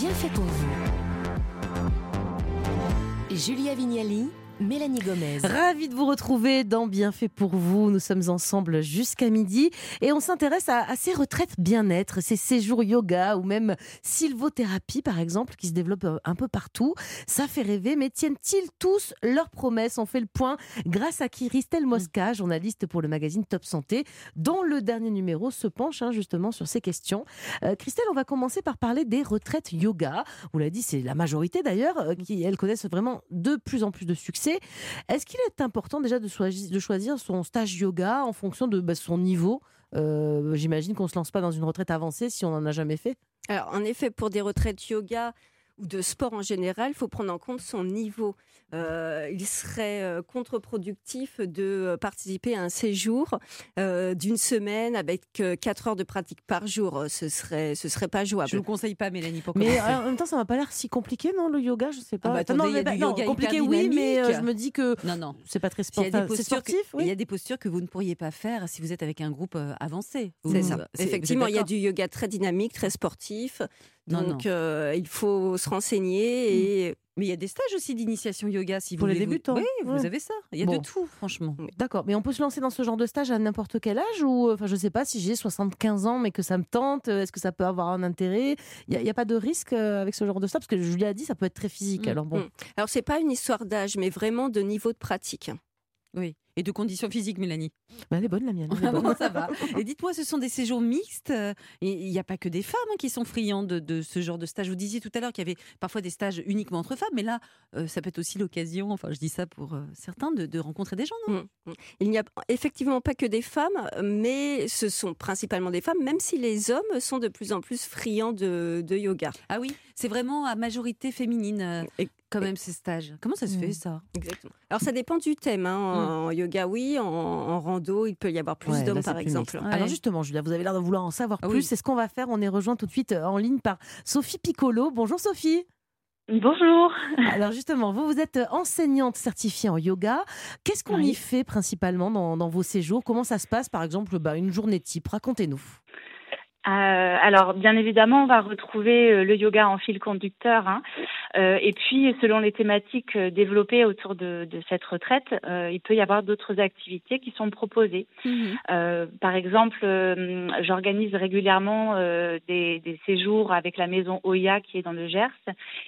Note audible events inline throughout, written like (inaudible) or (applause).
bien fait pour vous. Julia Vignali Mélanie Gomez. Ravie de vous retrouver dans Bienfait pour vous. Nous sommes ensemble jusqu'à midi et on s'intéresse à, ces retraites bien-être, ces séjours yoga ou même sylvothérapie par exemple qui se développent euh, un peu partout. Ça fait rêver, mais tiennent-ils tous leurs promesses? On fait le point grâce à Christelle Mosca, journaliste pour le magazine Top Santé, dont le dernier numéro se penche hein, justement sur ces questions. Euh, Christelle, on va commencer par parler des retraites yoga. Vous l'avez dit, c'est la majorité d'ailleurs euh, qui elles connaissent vraiment de plus en plus de succès. Est-ce qu'il est important déjà de, choisir, son stage yoga en fonction de bah, son niveau? Euh, J'imagine qu'on ne se lance pas dans une retraite avancée si on n'en a jamais fait. Alors, en effet, pour des retraites yoga, ou de sport en général, il faut prendre en compte son niveau. Euh, il serait euh, contre-productif de euh, participer à un séjour d'une semaine avec 4 heures de pratique par jour. Ce serait, ce serait pas jouable. Je ne vous conseille pas, Mélanie, pour Mais en même temps, ça m'a pas l'air si compliqué, non, le yoga Je sais pas. Ah bah, non, mais, non, compliqué, oui, mais je me dis que non, non, c'est pas très sportif. Il y a des postures que vous ne pourriez pas faire si vous êtes avec un groupe avancé. C'est ça. Effectivement, il y a du yoga très dynamique, très sportif. Donc, il faut se renseigner et mais il y a des stages aussi d'initiation yoga si Pour vous les débutants. Oui, vous avez ça. Il y a de tout, franchement. D'accord. Mais on peut se lancer dans ce genre de stage à n'importe quel âge ou, enfin, je sais pas si j'ai 75 ans mais que ça me tente. Euh, est-ce que ça peut avoir un intérêt? Il n'y a, pas de risque euh, avec ce genre de stage? Parce que Julia a dit ça peut être très physique. Mm, alors bon. Mm. Alors c'est pas une histoire d'âge, mais vraiment de niveau de pratique. Oui. Et de conditions physiques, Mélanie bah, Elle est bonne, la mienne. (laughs) ça va. Et dites-moi, ce sont des séjours mixtes. Il n'y a pas que des femmes hein, qui sont friandes de, ce genre de stage. Vous disiez tout à l'heure qu'il y avait parfois des stages uniquement entre femmes, mais là, euh, ça peut être aussi l'occasion, enfin, je dis ça pour euh, certains, de, rencontrer des gens, non? Mmh, mmh. Il n'y a effectivement pas que des femmes, mais ce sont principalement des femmes, même si les hommes sont de plus en plus friands de, yoga. Ah oui, c'est vraiment à majorité féminine. Euh, quand même ces stages. Comment ça se fait mmh. ça? Exactement. Alors ça dépend du thème. Hein. En, yoga, oui. En, rando, il peut y avoir plus d'hommes, par exemple. Alors justement, Julia, vous avez l'air de vouloir en savoir ah plus. C'est ce qu'on va faire. On est rejoint tout de suite euh, en ligne par Sophie Piccolo. Bonjour Sophie. Bonjour. (laughs) Alors justement, vous, vous êtes enseignante certifiée en yoga. Qu'est-ce qu'on y fait principalement dans, vos séjours? Comment ça se passe, par exemple, bah, une journée type? Racontez-nous. Euh, alors, bien évidemment, on va retrouver euh, le yoga en fil conducteur. Hein. Euh, et puis, selon les thématiques développées autour de, cette retraite, il peut y avoir d'autres activités qui sont proposées. Mhm. par exemple, j'organise régulièrement des, des, séjours avec la maison Oya qui est dans le Gers.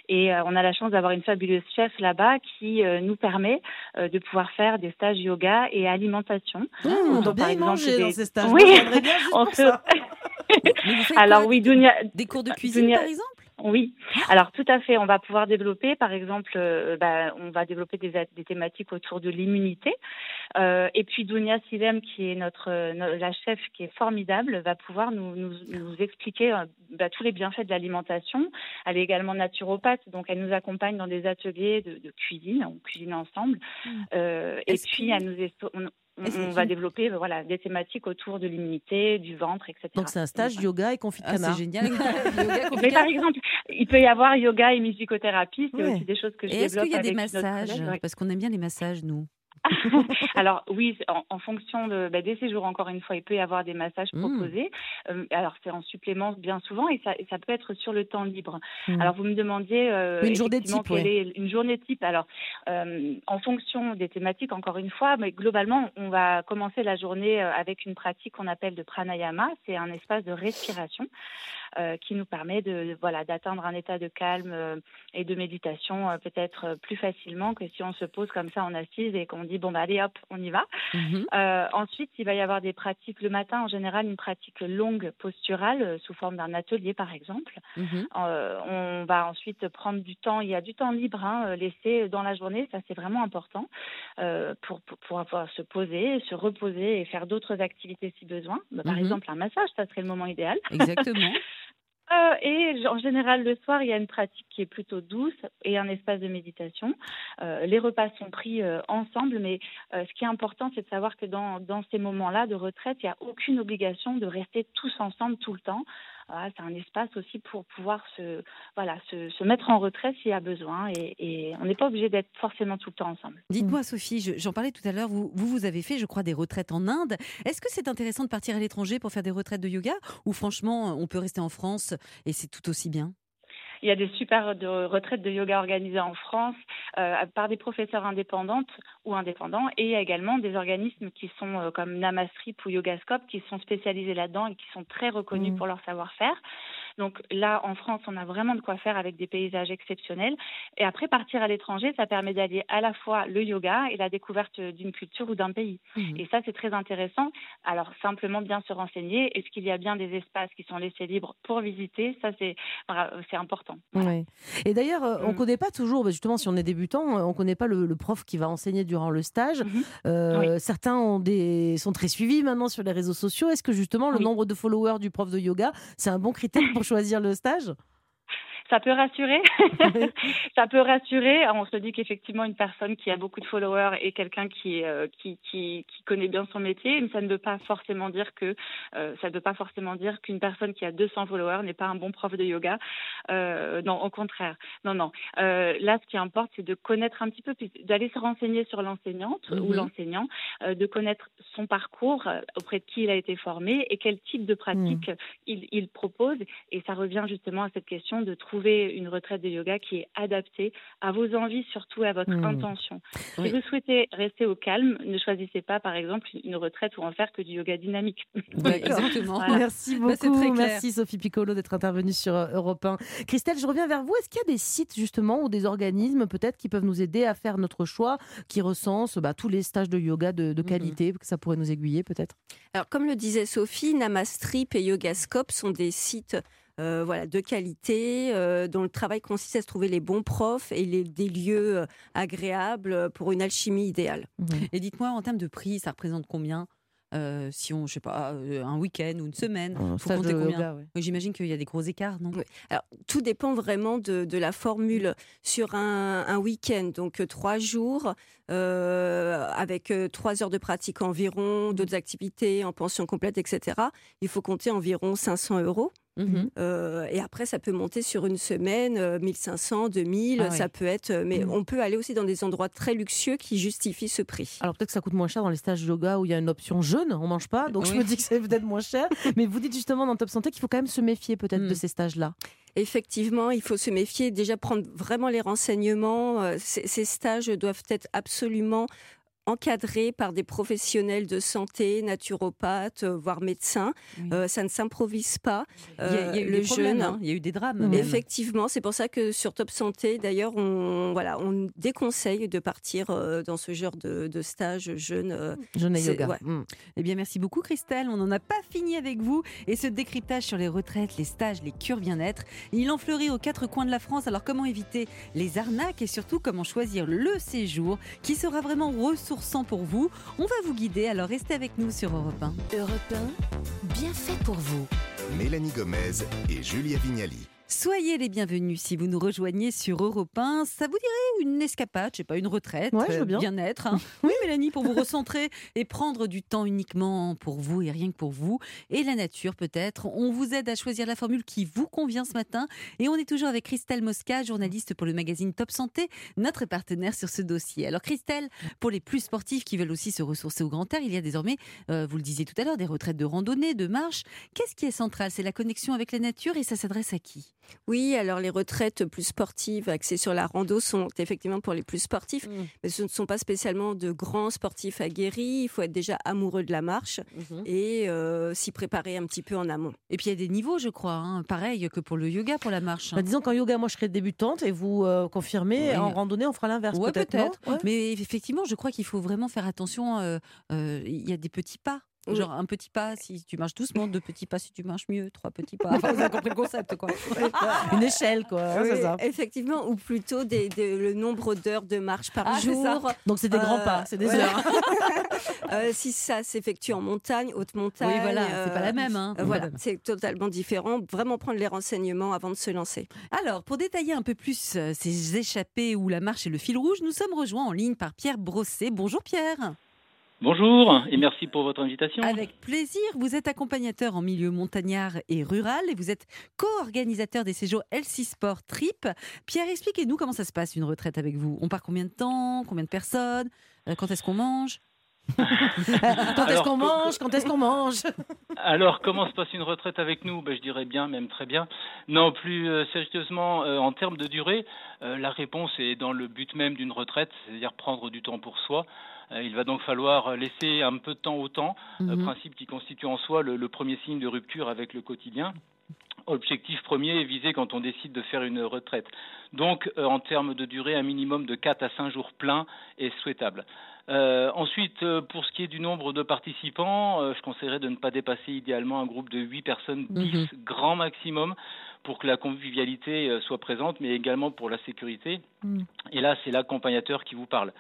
Et on a la chance d'avoir une fabuleuse chef là-bas qui nous permet de pouvoir faire des stages yoga et alimentation. Mmh, on doit bien manger dans ces stages. Oui, (laughs) on se... (laughs) Alors oui, des cours de cuisine par exemple? Oui, alors tout à fait. On va pouvoir développer, par exemple, euh, bah, on va développer des, thématiques autour de l'immunité. Euh, et puis Dunia Silem, qui est notre, la chef, qui est formidable, va pouvoir nous, nous, expliquer euh, bah, tous les bienfaits de l'alimentation. Elle est également naturopathe, donc elle nous accompagne dans des ateliers de, cuisine, on cuisine ensemble. Mmh. et puis elle nous, on, va développer euh, voilà, des thématiques autour de l'immunité, du ventre, etc. Donc c'est un stage yoga et confit de ah, C'est génial. (laughs) Mais par exemple, il peut y avoir yoga et musicothérapie, c'est aussi des choses que je et développe. Est-ce qu'il y a des massages? Parce qu'on aime bien les massages, nous. (laughs) alors oui, en, fonction de, bah, des séjours, encore une fois, il peut y avoir des massages mmh. proposés. Euh, alors c'est en supplément bien souvent et ça, ça, peut être sur le temps libre. Mmh. Alors vous me demandiez euh, une journée type, est une journée type. Alors euh, en fonction des thématiques, encore une fois, mais globalement, on va commencer la journée avec une pratique qu'on appelle de pranayama. C'est un espace de respiration qui nous permet de voilà d'atteindre un état de calme et de méditation peut-être plus facilement que si on se pose comme ça en assise et qu'on dit bon bah allez hop on y va. Mhm. Euh, ensuite il va y avoir des pratiques le matin en général une pratique longue posturale euh, sous forme d'un atelier par exemple. Mhm. Euh, on va ensuite prendre du temps il y a du temps libre hein, laissé dans la journée ça c'est vraiment important pour, pour, pouvoir se poser se reposer et faire d'autres activités si besoin. Bah, par mhm. exemple un massage ça serait le moment idéal. Exactement. (laughs) Euh, et en général, le soir, il y a une pratique qui est plutôt douce et un espace de méditation. Euh, les repas sont pris euh, ensemble, mais ce qui est important, c'est de savoir que dans, dans ces moments-là de retraite, il n'y a aucune obligation de rester tous ensemble tout le temps c'est un espace aussi pour pouvoir se, voilà, se, mettre en retrait s'il y a besoin et, on n'est pas obligé d'être forcément tout le temps ensemble. Dites-moi, Sophie, j'en parlais tout à l'heure, vous, vous, avez fait, je crois, des retraites en Inde. Est-ce que c'est intéressant de partir à l'étranger pour faire des retraites de yoga ou franchement, on peut rester en France et c'est tout aussi bien? Il y a des super de retraites de yoga organisées en France euh, par des professeurs indépendantes ou indépendants et il y a également des organismes qui sont euh, comme Namastrip ou Yogascope qui sont spécialisés là-dedans et qui sont très reconnus Mm. pour leur savoir-faire. Donc là, en France, on a vraiment de quoi faire avec des paysages exceptionnels. Et après, partir à l'étranger, ça permet d'allier à la fois le yoga et la découverte d'une culture ou d'un pays. Mhm. Et ça, c'est très intéressant. Alors, simplement bien se renseigner. Est-ce qu'il y a bien des espaces qui sont laissés libres pour visiter? Ça, c'est important. Voilà. Et d'ailleurs, euh, on ne Mm. connaît pas toujours, bah, justement, si on est débutant, euh, on ne connaît pas le, le prof qui va enseigner durant le stage. Mhm. Euh, Certains ont des, sont très suivis maintenant sur les réseaux sociaux. Est-ce que justement le Oui. nombre de followers du prof de yoga, c'est un bon critère pour choisir le stage Ça peut rassurer. (laughs) ça peut rassurer. On se dit qu'effectivement, une personne qui a beaucoup de followers est quelqu'un qui, euh, qui, qui, qui connaît bien son métier, mais ça ne veut pas forcément dire que euh, ça ne veut pas forcément dire qu'une personne qui a 200 followers n'est pas un bon prof de yoga. Euh, non, au contraire. Non, non. Là, ce qui importe, c'est de connaître un petit peu, d'aller se renseigner sur l'enseignante ou Mhm. l'enseignant, de connaître son parcours, auprès de qui il a été formé et quel type de pratique il, il propose. Et ça revient justement à cette question de trouver une retraite de yoga qui est adaptée à vos envies, surtout à votre Mhm. intention. Oui. Si vous souhaitez rester au calme, ne choisissez pas, par exemple, une retraite où on faire que du yoga dynamique. Ouais, (laughs) exactement. Voilà. Merci beaucoup. très clair. Merci Sophie Piccolo d'être intervenue sur euh, Europe 1. Christelle, je reviens vers vous. Est-ce qu'il y a des sites justement ou des organismes peut-être qui peuvent nous aider à faire notre choix, qui recensent bah, tous les stages de yoga de, de Mhm. qualité, que ça pourrait nous aiguiller peut-être? Alors, comme le disait Sophie, Namastrip et Yogascope sont des sites euh, voilà, de qualité, euh, dont le travail consiste à se trouver les bons profs et les, des lieux euh, agréables pour une alchimie idéale. Et dites-moi, en termes de prix, ça représente combien Euh, Si on, je sais pas, euh, un week-end ou une semaine? Un Faut compter combien? yoga, ouais. Oui, J'imagine qu'il y a des gros écarts, non? Oui. Alors, tout dépend vraiment de, de la formule. Sur un, un week-end, donc trois jours, euh, avec trois heures de pratique environ, d'autres activités en pension complète, etc., il faut compter environ 500 euros. Mhm. Euh, et après, ça peut monter sur une semaine, euh, 1500, 2000, Ah oui. ça peut être. euh, Mais Mhm. on peut aller aussi dans des endroits très luxueux qui justifient ce prix. Alors peut-être que ça coûte moins cher dans les stages yoga où il y a une option jeûne, on mange pas, donc je me dis que c'est peut-être moins cher. (laughs) Mais vous dites justement dans Top Santé qu'il faut quand même se méfier peut-être de ces stages-là. Effectivement, il faut se méfier, déjà prendre vraiment les renseignements. Euh, ces stages doivent être absolument encadrés par des professionnels de santé, naturopathes, euh, voire médecins. Oui. Euh, ça ne s'improvise pas. Il y a, il y a Euh, eu le des hein. il y a eu des drames. Même. Effectivement, c'est pour ça que sur Top Santé, d'ailleurs, on, voilà, on déconseille de partir euh, dans ce genre de, de stage jeune. euh, et C'est- yoga. ouais. Mm. Eh bien, merci beaucoup, Christelle. On n'en a pas fini avec vous. Et ce décryptage sur les retraites, les stages, les cures bien-être, il en fleurit aux quatre coins de la France. Alors, comment éviter les arnaques et surtout comment choisir le séjour qui sera vraiment ressourçant pour vous On va vous guider. Alors, restez avec nous sur Europe 1. Europe 1, bien fait pour vous. Mélanie Gomez et Julia Vignali. Soyez les bienvenus si vous nous rejoignez sur Europe 1. Ça vous dirait une escapade, je sais pas, une retraite, Ouais, euh, bien. bien-être hein (laughs) Oui, Mélanie, pour vous recentrer et prendre du temps uniquement pour vous et rien que pour vous. Et la nature peut-être. On vous aide à choisir la formule qui vous convient ce matin. Et on est toujours avec Christelle Mosca, journaliste pour le magazine Top Santé, notre partenaire sur ce dossier. Alors Christelle, pour les plus sportifs qui veulent aussi se ressourcer au grand air, il y a désormais, euh, vous le disiez tout à l'heure, des retraites de randonnée, de marche. Qu'est-ce qui est central? C'est la connexion avec la nature et ça s'adresse à qui? Oui, alors les retraites plus sportives axées sur la rando sont effectivement pour les plus sportifs, mais ce ne sont pas spécialement de grands sportifs aguerris. Il faut être déjà amoureux de la marche et euh, s'y préparer un petit peu en amont. Et puis il y a des niveaux, je crois, hein, pareil que pour le yoga, pour la marche. Bah, disons qu'en yoga, moi je serais débutante et vous euh, confirmez, Oui. en randonnée, on fera l'inverse Ouais, peut-être. Ouais. Mais effectivement, je crois qu'il faut vraiment faire attention. euh, euh, Il y a des petits pas. Oui. Genre un petit pas si tu marches doucement, deux petits pas si tu marches mieux, trois petits pas. Enfin, vous avez compris le concept, quoi. Une échelle, quoi. hein, Oui, ça. Effectivement, ou plutôt des, des- le nombre d'heures de marche par Ah, jour. Donc c'est des grands Euh, pas, c'est des ouais. heures. (laughs) Euh, si ça s'effectue en montagne, haute montagne. Oui, voilà, c'est pas la euh, même. Hein. euh, Voilà, c'est totalement différent. Vraiment prendre les renseignements avant de se lancer. Alors, pour détailler un peu plus euh, ces échappées où la marche est le fil rouge, nous sommes rejoints en ligne par Pierre Brosset. Bonjour Pierre. Bonjour et merci pour votre invitation. Avec plaisir, vous êtes accompagnateur en milieu montagnard et rural et vous êtes co-organisateur des séjours LC Sport Trip. Pierre, expliquez-nous comment ça se passe une retraite avec vous. On part combien de temps Combien de personnes Euh, Quand est-ce qu'on mange (laughs) Quand est-ce Alors, qu'on mange Quand est-ce qu'on mange (laughs) Alors, comment se passe une retraite avec nous? Ben, Je dirais bien, même très bien. Non, plus euh, sérieusement, euh, en termes de durée, euh, la réponse est dans le but même d'une retraite, c'est-à-dire prendre du temps pour soi. Euh, il va donc falloir laisser un peu de temps au temps, euh, Mhm. principe qui constitue en soi le, le premier signe de rupture avec le quotidien. Objectif premier est visé quand on décide de faire une retraite. Donc, euh, en termes de durée, un minimum de 4 à 5 jours pleins est souhaitable. Euh, ensuite, euh, pour ce qui est du nombre de participants, je conseillerais de ne pas dépasser idéalement un groupe de 8 personnes, 10 grand maximum, pour que la convivialité soit présente, mais également pour la sécurité. Mhm. Et là, c'est l'accompagnateur qui vous parle.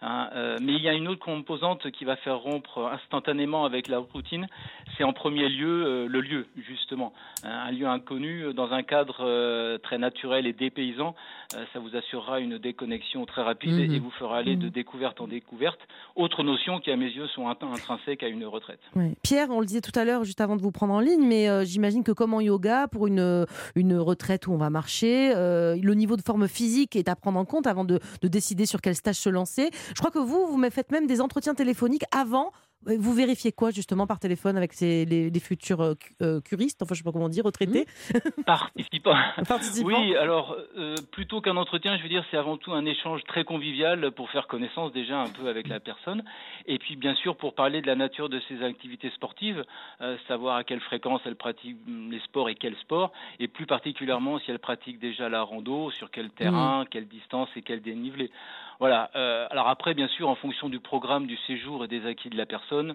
Hein, euh, mais il y a une autre composante qui va faire rompre instantanément avec la routine, c'est en premier lieu euh, le lieu, justement. Hein, un lieu inconnu euh, dans un cadre euh, très naturel et dépaysant, ça vous assurera une déconnexion très rapide Mhm. et, vous fera aller de découverte en découverte. Autre notion qui, à mes yeux, sont int- intrinsèques à une retraite. Pierre, on le disait tout à l'heure, juste avant de vous prendre en ligne, mais j'imagine que comme en yoga, pour une, une retraite où on va marcher, le niveau de forme physique est à prendre en compte avant de, de décider sur quel stage se lancer. Je crois que vous, vous me faites même des entretiens téléphoniques avant. Vous vérifiez quoi justement par téléphone avec ces, les, les futurs euh, euh, curistes, enfin je sais pas comment dire, retraités, Participant. (laughs) participants Oui, alors euh, plutôt qu'un entretien, je veux dire, c'est avant tout un échange très convivial pour faire connaissance déjà un peu avec la personne, et puis bien sûr pour parler de la nature de ses activités sportives, savoir à quelle fréquence elle pratique hum, les sports et quel sport, et plus particulièrement si elle pratique déjà la rando, sur quel terrain, quelle distance et quel dénivelé. Voilà. alors après, bien sûr, en fonction du programme du séjour et des acquis de la personne, euh,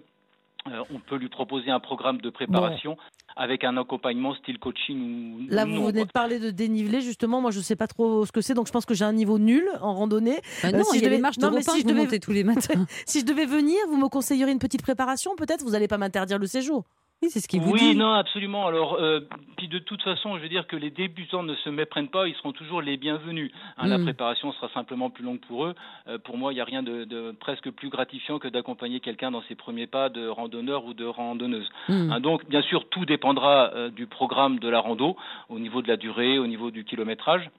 on peut lui proposer un programme de préparation avec un accompagnement style coaching ou Là, ou vous venez quoi. de parler de dénivelé, justement. Moi, je sais pas trop ce que c'est, donc je pense que j'ai un niveau nul en randonnée. Bah Euh, non, si il je y devais- les marches de non, mais repas si je devais- tous les matins. (laughs) Si je devais venir, vous me conseilleriez une petite préparation, peut-être? Vous n'allez pas m'interdire le séjour Oui, c'est ce qu'il vous oui, dit. non, absolument. Alors, euh, puis de toute façon, je veux dire que les débutants ne se méprennent pas, ils seront toujours les bienvenus. Hein, La Mm. préparation sera simplement plus longue pour eux. Euh, pour moi, il n'y a rien de, de presque plus gratifiant que d'accompagner quelqu'un dans ses premiers pas de randonneur ou de randonneuse. Hmm. Hein, donc, bien sûr, tout dépendra euh, du programme de la rando, au niveau de la durée, au niveau du kilométrage.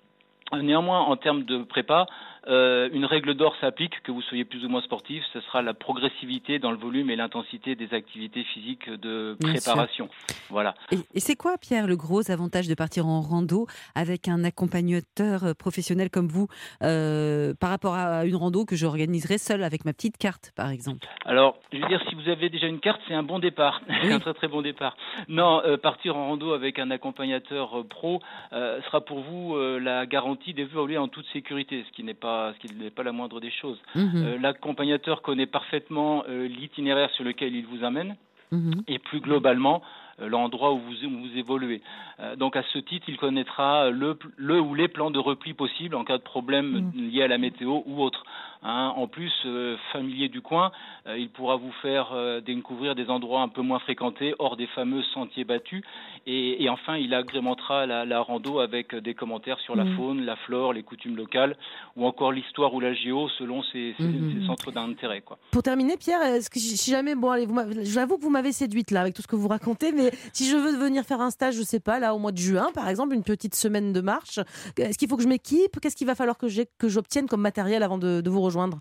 Néanmoins, en termes de prépa, euh, une règle d'or s'applique, que vous soyez plus ou moins sportif, ce sera la progressivité dans le volume et l'intensité des activités physiques de préparation. Voilà. Et, et c'est quoi, Pierre, le gros avantage de partir en rando avec un accompagnateur euh, professionnel comme vous euh, par rapport à une rando que j'organiserais seule avec ma petite carte, par exemple? Alors, je veux dire, si vous avez déjà une carte, c'est un bon départ, (laughs) un très très bon départ. Non, euh, partir en rando avec un accompagnateur pro sera pour vous la garantie d'évoluer en toute sécurité, ce qui n'est pas, ce qui n'est pas la moindre des choses. Mhm, Euh, L'accompagnateur connaît parfaitement euh, l'itinéraire sur lequel il vous amène mhm. et plus globalement l'endroit où vous, où vous évoluez. Euh, donc à ce titre, il connaîtra le, le ou les plans de repli possibles en cas de problème lié à la météo ou autre. Hein, en plus, euh, familier du coin, euh, il pourra vous faire euh, découvrir des endroits un peu moins fréquentés, hors des fameux sentiers battus. Et, et enfin, il agrémentera la, la rando avec des commentaires sur la Mhm. faune, la flore, les coutumes locales, ou encore l'histoire ou la géo selon ses, ses- Mhm. ses centres d'intérêt. Pour terminer, Pierre, est-ce que si jamais, bon, allez, j'avoue que vous m'avez séduite là avec tout ce que vous racontez, mais si je veux venir faire un stage, je sais pas, là au mois de juin, par exemple, une petite semaine de marche, est-ce qu'il faut que je m'équipe? Qu'est-ce qu'il va falloir que j'obtienne comme matériel avant de vous rejoindre?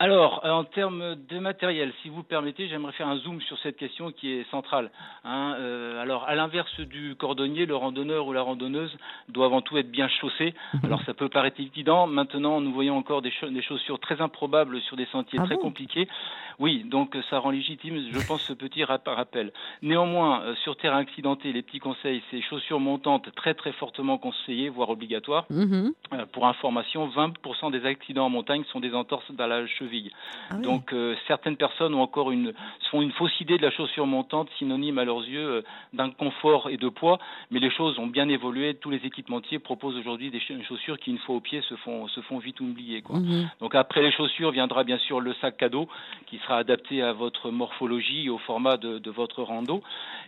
Alors, euh, en termes de matériel, si vous permettez, j'aimerais faire un zoom sur cette question qui est centrale. Hein, euh, alors, à l'inverse du cordonnier, le randonneur ou la randonneuse doit avant tout être bien chaussé. Alors, ça peut paraître évident. Maintenant, nous voyons encore des, cha- des chaussures très improbables sur des sentiers Ah très bon? compliqués. Oui, donc euh, ça rend légitime, je pense, ce petit rap- rappel. Néanmoins, euh, sur terrain accidenté, les petits conseils, c'est chaussures montantes très très fortement conseillées, voire obligatoires. Mhm. Euh, pour information, 20% des accidents en montagne sont des entorses dans la cheville. Ah oui. Donc euh, certaines personnes ont encore une font une fausse idée de la chaussure montante, synonyme à leurs yeux euh, d'inconfort et de poids. Mais les choses ont bien évolué. Tous les équipementiers proposent aujourd'hui des ch- chaussures qui, une fois au pied, se font se font vite oublier. Quoi. Mhm. Donc après les chaussures viendra bien sûr le sac cadeau qui sera adapté à votre morphologie et au format de, de votre rando.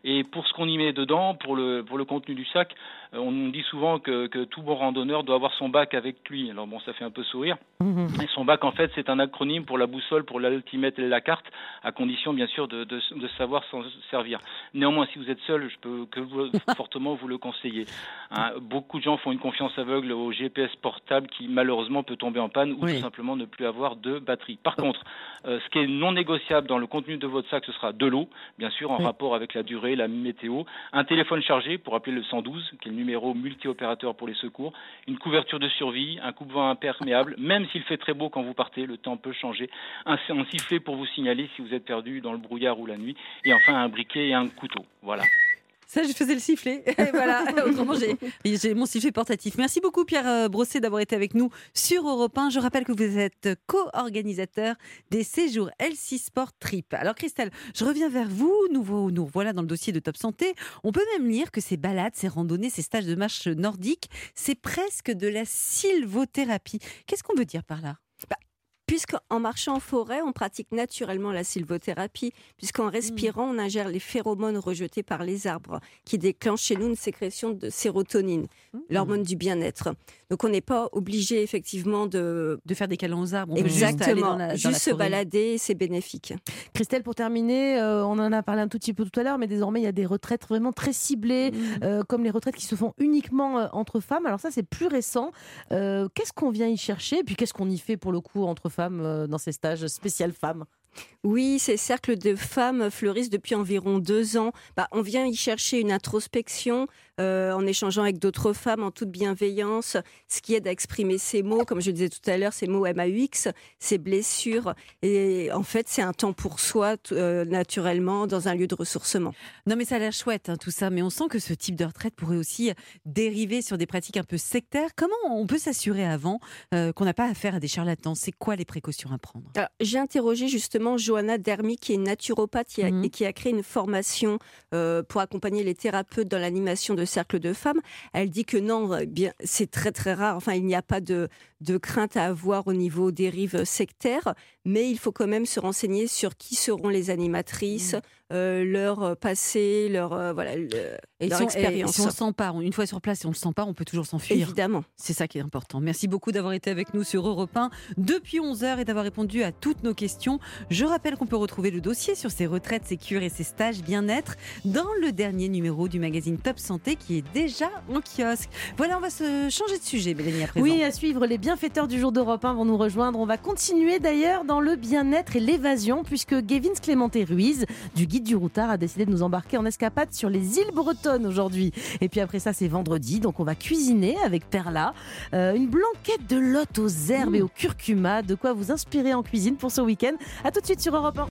Et pour ce qu'on y met dedans, pour le pour le contenu du sac, Euh, on dit souvent que, que, tout bon randonneur doit avoir son bac avec lui. Alors bon, ça fait un peu sourire. Mhm. Et son bac, en fait, c'est un acronyme pour la boussole, pour l'altimètre et la carte, à condition, bien sûr, de, de, de savoir s'en servir. Néanmoins, si vous êtes seul, je peux que vous, (laughs) fortement vous le conseiller. Hein, beaucoup de gens font une confiance aveugle au GPS portable qui, malheureusement, peut tomber en panne ou Oui. tout simplement ne plus avoir de batterie. Par contre, euh, ce qui est non négociable dans le contenu de votre sac, ce sera de l'eau, bien sûr, en Oui. rapport avec la durée, la météo, un téléphone chargé pour appeler le 112, qui est le numéro multi-opérateur pour les secours, une couverture de survie, un coupe-vent imperméable, même s'il fait très beau quand vous partez, le temps peut changer, un, un sifflet pour vous signaler si vous êtes perdu dans le brouillard ou la nuit, et enfin un briquet et un couteau. Voilà. Ça, je faisais le sifflet. Et voilà, (laughs) autrement, j'ai mon sifflet portatif. Merci beaucoup, Pierre euh, Brossé, d'avoir été avec nous sur Europe 1. Je rappelle que vous êtes co-organisateur des séjours L6 Sport Trip. Alors, Christelle, je reviens vers vous. Nous, nous voilà dans le dossier de Top Santé. On peut même lire que ces balades, ces randonnées, ces stages de marche nordique, c'est presque de la sylvothérapie. Qu'est-ce qu'on veut dire par là? Puisqu'en marchant en forêt, on pratique naturellement la sylvothérapie, puisqu'en respirant, on ingère les phéromones rejetés par les arbres, qui déclenchent chez nous une sécrétion de sérotonine, l'hormone du bien-être. Donc on n'est pas obligé effectivement de... De faire des câlins aux arbres. On peut juste Exactement, dans la- dans la juste se balader, c'est bénéfique. Christelle, pour terminer, euh, on en a parlé un tout petit peu tout à l'heure, mais désormais il y a des retraites vraiment très ciblées, Mhm. euh, comme les retraites qui se font uniquement euh, entre femmes. Alors ça, c'est plus récent. Qu'est-ce qu'on vient y chercher? Et puis qu'est-ce qu'on y fait pour le coup entre femmes? Euh, dans ces stages spécial femmes Oui, ces cercles de femmes fleurissent depuis environ deux ans. Bah, on vient y chercher une introspection euh, en échangeant avec d'autres femmes en toute bienveillance, ce qui aide à exprimer ces mots, comme je disais tout à l'heure, ces mots MAUX, ces blessures. Et en fait, c'est un temps pour soi, euh, naturellement, dans un lieu de ressourcement. Non, mais ça a l'air chouette hein, tout ça, mais on sent que ce type de retraite pourrait aussi dériver sur des pratiques un peu sectaires. Comment on peut s'assurer avant euh, qu'on n'a pas affaire à des charlatans? C'est quoi les précautions à prendre? J'ai interrogé justement Johanna Dermy, qui est naturopathe Mhm. et qui a créé une formation pour accompagner les thérapeutes dans l'animation de cercles de femmes. Elle dit que non, euh, bien, c'est très très rare. Enfin, il n'y a pas de, de crainte à avoir au niveau des rives sectaires, mais il faut quand même se renseigner sur qui seront les animatrices, euh, leur euh, passé, leur euh, voilà, le- Et leur si on, expérience. et si on le sent pas, on- une fois sur place, si on le sent pas, on peut toujours s'enfuir. Évidemment. C'est ça qui est important. Merci beaucoup d'avoir été avec nous sur Europe 1 depuis 11h et d'avoir répondu à toutes nos questions. Je rappelle qu'on peut retrouver le dossier sur ces retraites, ces cures et ces stages bien-être dans le dernier numéro du magazine Top Santé qui est déjà en kiosque. Voilà, on va se changer de sujet, Mélanie, à présent. Oui, à suivre, les bienfaiteurs du jour d'Europe 1 vont nous rejoindre. On va continuer d'ailleurs dans le bien-être et l'évasion, puisque Gavin Clémenté Ruiz, du Guide du Routard, a décidé de nous embarquer en escapade sur les îles bretonnes aujourd'hui. Et puis après ça, c'est vendredi, donc on va cuisiner avec Perla. Euh, une blanquette de lotte aux herbes et au curcuma, de quoi vous inspirer en cuisine pour ce week-end. À tout de suite sur Europe 1.